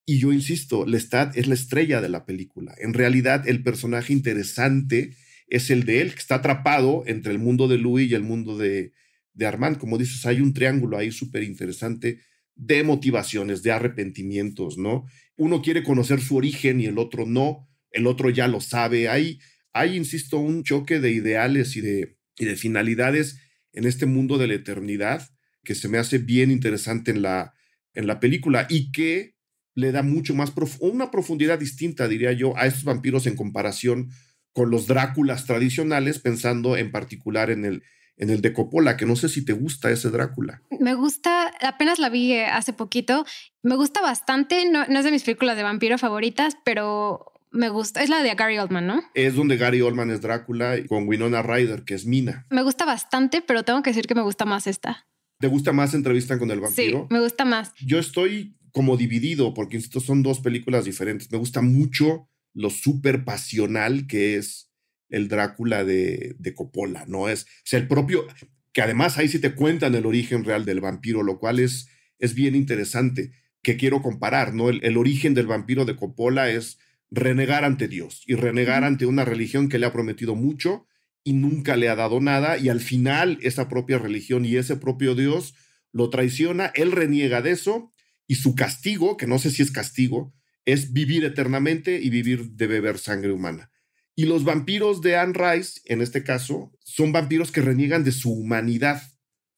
Y yo insisto, Lestat es la estrella de la película. En realidad, el personaje interesante es el de él, que está atrapado entre el mundo de Louis y el mundo de, de Armand. Como dices, hay un triángulo ahí súper interesante de motivaciones, de arrepentimientos, ¿no? Uno quiere conocer su origen y el otro no, el otro ya lo sabe. Hay, hay insisto, un choque de ideales y de, y de finalidades en este mundo de la eternidad que se me hace bien interesante en la, en la película y que le da mucho más, una profundidad distinta, diría yo, a estos vampiros en comparación con los Dráculas tradicionales, pensando en particular en el, en el de Coppola, que no sé si te gusta ese Drácula. Me gusta, apenas la vi eh, hace poquito, me gusta bastante, no, es de mis películas de vampiro favoritas, pero me gusta, es la de Gary Oldman, ¿no? Es donde Gary Oldman es Drácula con Winona Ryder, que es Mina. Me gusta bastante, pero tengo que decir que me gusta más esta. ¿Te gusta más Entrevista con el vampiro? Sí, me gusta más. Yo estoy como dividido, porque insisto, son dos películas diferentes. Me gusta mucho lo súper pasional que es el Drácula de, de Coppola, ¿no? Es, el propio, que además ahí sí te cuentan el origen real del vampiro, lo cual es, es bien interesante, que quiero comparar, ¿no? El, el origen del vampiro de Coppola es renegar ante Dios y renegar ante una religión que le ha prometido mucho y nunca le ha dado nada y al final esa propia religión y ese propio Dios lo traiciona, él reniega de eso y su castigo, que no sé si es castigo, es vivir eternamente y vivir de beber sangre humana. Y los vampiros de Anne Rice, en este caso, son vampiros que reniegan de su humanidad,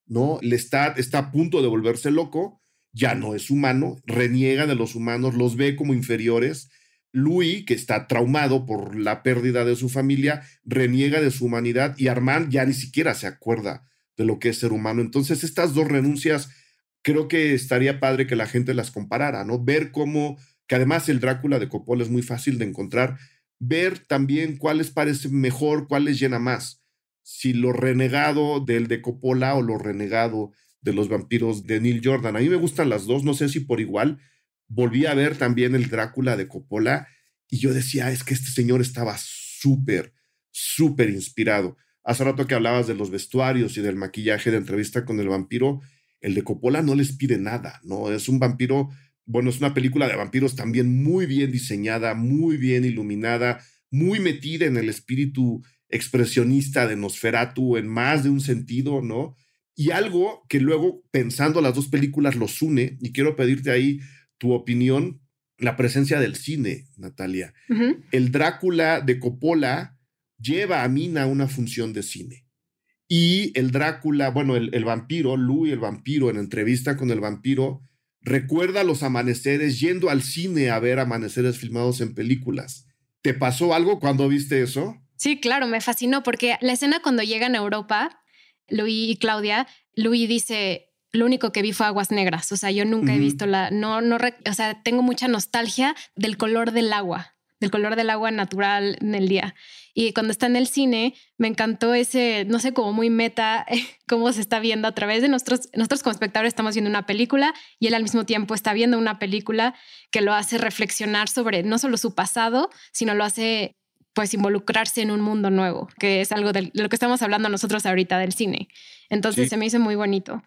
¿no? Lestat está a punto de volverse loco, ya no es humano, reniega de los humanos, los ve como inferiores. Louis, que está traumado por la pérdida de su familia, reniega de su humanidad y Armand ya ni siquiera se acuerda de lo que es ser humano. Entonces, estas dos renuncias, creo que estaría padre que la gente las comparara, ¿no? Ver cómo, que además el Drácula de Coppola es muy fácil de encontrar, ver también cuáles parece mejor, cuáles llena más. Si lo renegado del de Coppola o lo renegado de los vampiros de Neil Jordan. A mí me gustan las dos, no sé si por igual. Volví a ver también el Drácula de Coppola y yo decía, es que este señor estaba súper, súper inspirado. Hace rato que hablabas de los vestuarios y del maquillaje de entrevista con el vampiro, el de Coppola no les pide nada, ¿no? Es un vampiro bueno, es una película de vampiros también muy bien diseñada, muy bien iluminada, muy metida en el espíritu expresionista de Nosferatu en más de un sentido, ¿no? Y algo que luego, pensando las dos películas, los une, y quiero pedirte ahí tu opinión, la presencia del cine, Natalia. El Drácula de Coppola lleva a Mina una función de cine. Y el Drácula, bueno, el, el vampiro, Louis el vampiro, en entrevista con el vampiro, recuerda los amaneceres yendo al cine a ver amaneceres filmados en películas. ¿Te pasó algo cuando viste eso? Sí, claro, me fascinó porque la escena cuando llegan a Europa, Luis y Claudia, Luis dice, lo único que vi fue aguas negras, o sea, yo nunca he visto la, no, no, o sea, tengo mucha nostalgia del color del agua, del color del agua natural en el día. Y cuando está en el cine, me encantó ese, no sé, como muy meta, cómo se está viendo a través de nosotros. Nosotros como espectadores estamos viendo una película y él al mismo tiempo está viendo una película que lo hace reflexionar sobre no solo su pasado, sino lo hace pues involucrarse en un mundo nuevo, que es algo de lo que estamos hablando nosotros ahorita del cine. Entonces se me hizo muy bonito.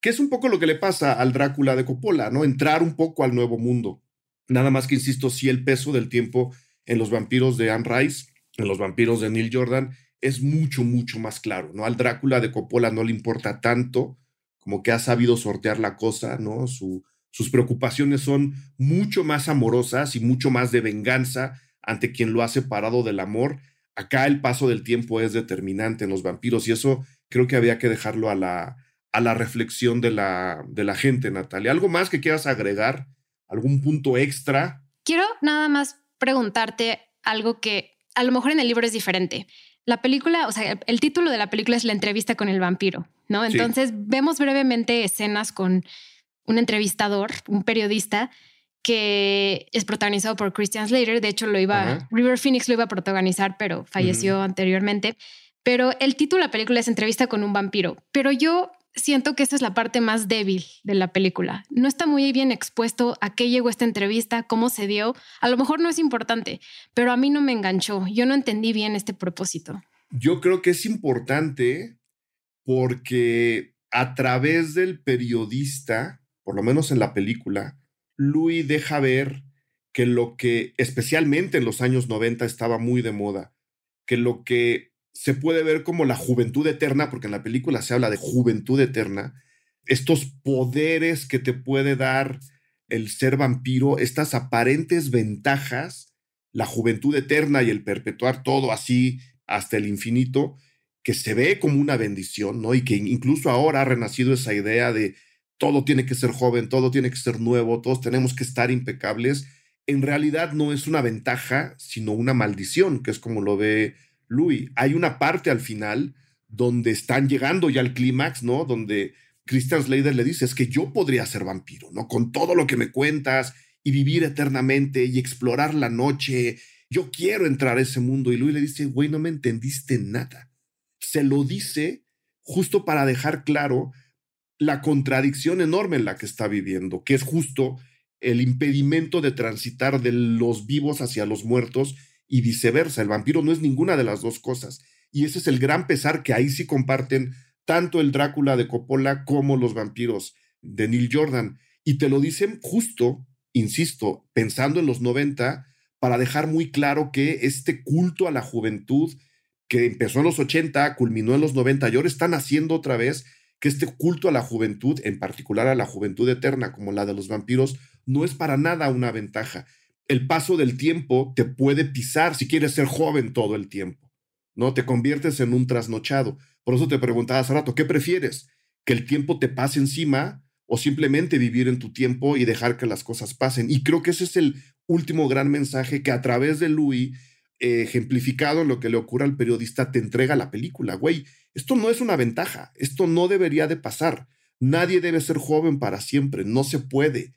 Que es un poco lo que le pasa al Drácula de Coppola, ¿no? Entrar un poco al nuevo mundo. Nada más que, insisto, sí el peso del tiempo en los vampiros de Anne Rice en los vampiros de Neil Jordan es mucho, mucho más claro, ¿no? Al Drácula de Coppola no le importa tanto, como que ha sabido sortear la cosa, ¿no? Su, sus preocupaciones son mucho más amorosas y mucho más de venganza ante quien lo ha separado del amor. Acá el paso del tiempo es determinante en los vampiros y eso creo que había que dejarlo a la, a la reflexión de la, de la gente, Natalia. ¿Algo más que quieras agregar? ¿Algún punto extra? Quiero nada más preguntarte algo que a lo mejor en el libro es diferente. La película, o sea, el título de la película es La entrevista con el vampiro, ¿no? Entonces vemos brevemente escenas con un entrevistador, un periodista que es protagonizado por Christian Slater. De hecho, lo iba, River Phoenix lo iba a protagonizar, pero falleció anteriormente. Pero el título de la película es Entrevista con un vampiro. Pero yo siento que esa es la parte más débil de la película. No está muy bien expuesto a qué llegó esta entrevista, cómo se dio. A lo mejor no es importante, pero a mí no me enganchó. Yo no entendí bien este propósito. Yo creo que es importante porque a través del periodista, por lo menos en la película, Louis deja ver que lo que especialmente en los años 90 estaba muy de moda, que lo que se puede ver como la juventud eterna, porque en la película se habla de juventud eterna, estos poderes que te puede dar el ser vampiro, estas aparentes ventajas, la juventud eterna y el perpetuar todo así hasta el infinito, que se ve como una bendición, ¿no? Y que incluso ahora ha renacido esa idea de todo tiene que ser joven, todo tiene que ser nuevo, todos tenemos que estar impecables. En realidad no es una ventaja, sino una maldición, que es como lo ve Louis. Hay una parte al final donde están llegando ya al clímax, ¿no? Donde Christian Slater le dice, es que yo podría ser vampiro, ¿no? Con todo lo que me cuentas y vivir eternamente y explorar la noche. Yo quiero entrar a ese mundo. Y Louis le dice, güey, no me entendiste nada. Se lo dice justo para dejar claro la contradicción enorme en la que está viviendo, que es justo el impedimento de transitar de los vivos hacia los muertos y viceversa. El vampiro no es ninguna de las dos cosas. Y ese es el gran pesar que ahí sí comparten tanto el Drácula de Coppola como los vampiros de Neil Jordan. Y te lo dicen justo, insisto, pensando en los 90, para dejar muy claro que este culto a la juventud que empezó en los 80, culminó en los 90 y ahora están haciendo otra vez que este culto a la juventud, en particular a la juventud eterna como la de los vampiros, no es para nada una ventaja el paso del tiempo te puede pisar si quieres ser joven todo el tiempo, ¿no? Te conviertes en un trasnochado. Por eso te preguntaba hace rato, ¿qué prefieres? ¿Que el tiempo te pase encima o simplemente vivir en tu tiempo y dejar que las cosas pasen? Y creo que ese es el último gran mensaje que a través de Louis, eh, ejemplificado en lo que le ocurre al periodista, te entrega la película. Güey, esto no es una ventaja, esto no debería de pasar. Nadie debe ser joven para siempre, no se puede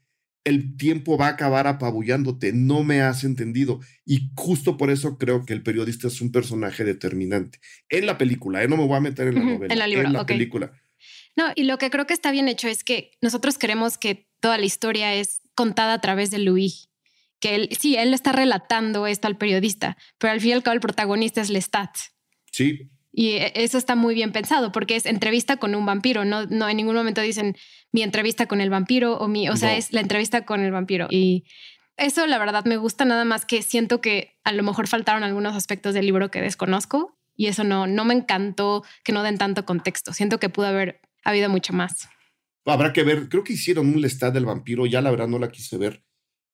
el tiempo va a acabar apabullándote, no me has entendido. Y justo por eso creo que el periodista es un personaje determinante. En la película, ¿eh? no me voy a meter en la novela, en la, en la película. No, y lo que creo que está bien hecho es que nosotros queremos que toda la historia es contada a través de Louis. Que él, sí, él está relatando esto al periodista, pero al fin y al cabo el protagonista es Lestat. Sí. Y e, eso está muy bien pensado porque es entrevista con un vampiro. No, no en ningún momento dicen mi entrevista con el vampiro o mi, o sea, es la entrevista con el vampiro. Y eso la verdad me gusta nada más que siento que a lo mejor faltaron algunos aspectos del libro que desconozco y eso no, no me encantó que no den tanto contexto. Siento que pudo haber habido mucho más. Habrá que ver, creo que hicieron un Lestat del vampiro, ya la verdad no la quise ver.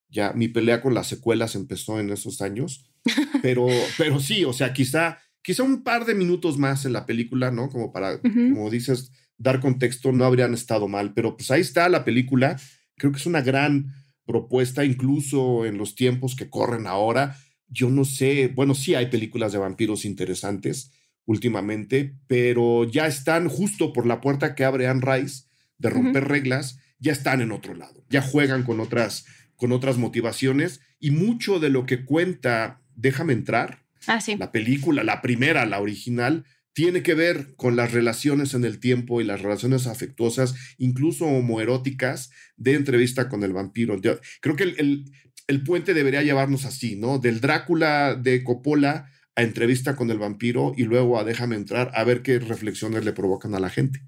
Ya mi pelea con las secuelas empezó en esos años, pero, pero sí, o sea, quizá quizá un par de minutos más en la película, ¿no? Como para, como dices, dar contexto, no habrían estado mal, pero pues ahí está la película. Creo que es una gran propuesta, incluso en los tiempos que corren ahora. Yo no sé, bueno, sí hay películas de vampiros interesantes últimamente, pero ya están justo por la puerta que abre Anne Rice de romper reglas, ya están en otro lado, ya juegan con otras, con otras motivaciones y mucho de lo que cuenta Déjame entrar, Ah, la película, la primera, la original, tiene que ver con las relaciones en el tiempo y las relaciones afectuosas, incluso homoeróticas, de entrevista con el vampiro. creo que el, el, puente debería llevarnos así, ¿no? Del Drácula de Coppola a entrevista con el vampiro y luego a déjame entrar a ver qué reflexiones le provocan a la gente.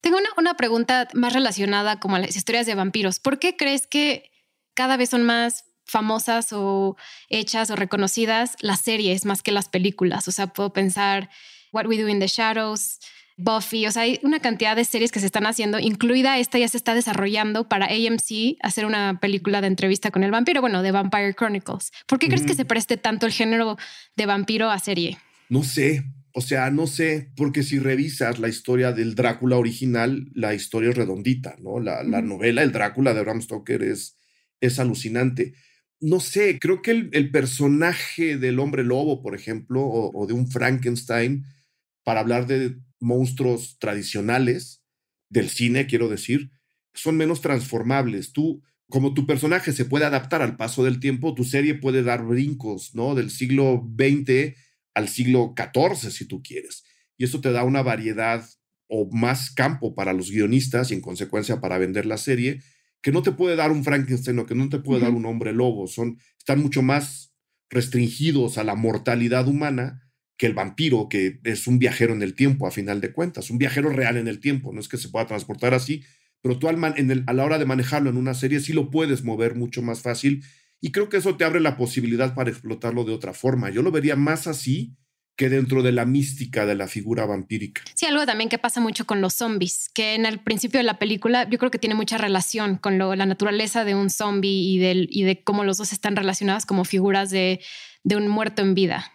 Tengo una, una pregunta más relacionada como a las historias de vampiros. ¿Por qué crees que cada vez son más famosas o hechas o reconocidas las series más que las películas. O sea, puedo pensar What We Do in the Shadows, Buffy, o sea, hay una cantidad de series que se están haciendo, incluida esta ya se está desarrollando para AMC hacer una película de entrevista con el vampiro, bueno, de Vampire Chronicles. ¿Por qué crees que se preste tanto el género de vampiro a serie? No sé, o sea, no sé, porque si revisas la historia del Drácula original, la historia es redondita, ¿no? La, la novela, el Drácula de Bram Stoker es, es alucinante no sé, creo que el, personaje del hombre lobo, por ejemplo, o, de un Frankenstein, para hablar de monstruos tradicionales del cine, quiero decir, son menos transformables. Tú, como tu personaje se puede adaptar al paso del tiempo, tu serie puede dar brincos, ¿no? Del siglo XX al siglo XIV, si tú quieres. Y eso te da una variedad o más campo para los guionistas y en consecuencia para vender la serie, que no te puede dar un Frankenstein o que no te puede dar un hombre lobo. Son, están mucho más restringidos a la mortalidad humana que el vampiro, que es un viajero en el tiempo, a final de cuentas, un viajero real en el tiempo. No es que se pueda transportar así, pero tú al en el, a la hora de manejarlo en una serie sí lo puedes mover mucho más fácil y creo que eso te abre la posibilidad para explotarlo de otra forma. Yo lo vería más así que dentro de la mística de la figura vampírica. Sí, algo también que pasa mucho con los zombies, que en el principio de la película yo creo que tiene mucha relación con lo, la naturaleza de un zombie y, del, y de cómo los dos están relacionados como figuras de, de un muerto en vida.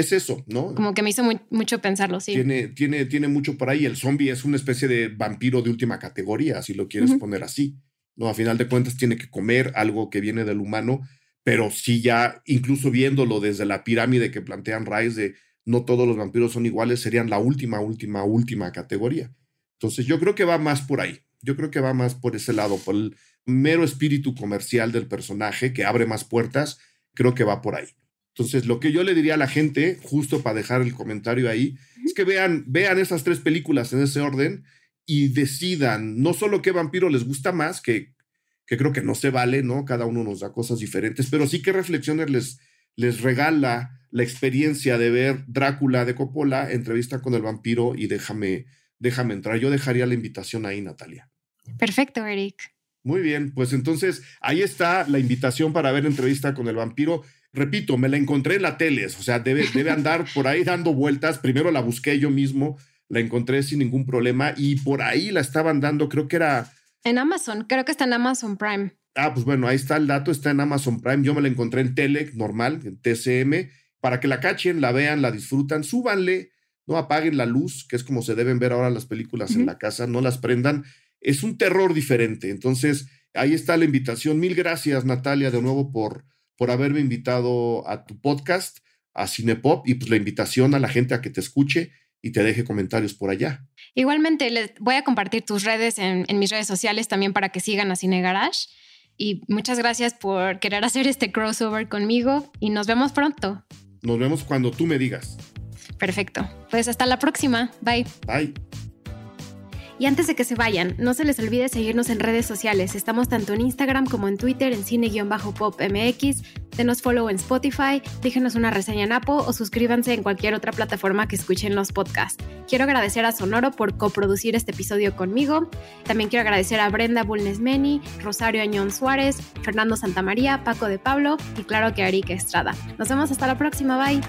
Es eso, ¿no? Como que me hizo mucho pensarlo, sí. Tiene, tiene, tiene mucho por ahí. El zombie es una especie de vampiro de última categoría, si lo quieres poner así. ¿no? A final de cuentas tiene que comer algo que viene del humano pero sí ya, incluso viéndolo desde la pirámide que plantean Rice de no todos los vampiros son iguales, serían la última, última, última categoría. Entonces yo creo que va más por ahí, yo creo que va más por ese lado, por el mero espíritu comercial del personaje que abre más puertas, creo que va por ahí. Entonces, lo que yo le diría a la gente, justo para dejar el comentario ahí, es que vean, vean esas tres películas en ese orden y decidan no solo qué vampiro les gusta más, que que creo que no se vale, ¿no? Cada uno nos da cosas diferentes, pero sí que reflexiones les, les regala la experiencia de ver Drácula de Coppola, entrevista con el vampiro y déjame, déjame entrar. Yo dejaría la invitación ahí, Natalia. Perfecto, Eric. Muy bien, pues entonces ahí está la invitación para ver entrevista con el vampiro. Repito, me la encontré en la tele, o sea, debe, debe andar por ahí dando vueltas. Primero la busqué yo mismo, la encontré sin ningún problema y por ahí la estaban dando, creo que era en Amazon, creo que está en Amazon Prime. Ah, pues bueno, ahí está el dato, está en Amazon Prime. Yo me la encontré en Tele, normal, en TCM, para que la cachen, la vean, la disfrutan, súbanle, no apaguen la luz, que es como se deben ver ahora las películas en la casa, no las prendan. Es un terror diferente. Entonces, ahí está la invitación. Mil gracias, Natalia, de nuevo por, por haberme invitado a tu podcast, a Cinepop, y pues la invitación a la gente a que te escuche y te deje comentarios por allá. Igualmente, les voy a compartir tus redes en, mis redes sociales también para que sigan a Cine Garage. Y muchas gracias por querer hacer este crossover conmigo y nos vemos pronto. Nos vemos cuando tú me digas. Perfecto. Pues hasta la próxima. Bye. Bye. Y antes de que se vayan, no se les olvide seguirnos en redes sociales. Estamos tanto en Instagram como en Twitter en cine-popmx. Denos follow en Spotify, déjenos una reseña en Apple o suscríbanse en cualquier otra plataforma que escuchen los podcasts. Quiero agradecer a Sonoro por coproducir este episodio conmigo. También quiero agradecer a Brenda Bulnesmeni, Rosario Añón Suárez, Fernando Santamaría, Paco de Pablo y claro que a Estrada. Nos vemos hasta la próxima. Bye.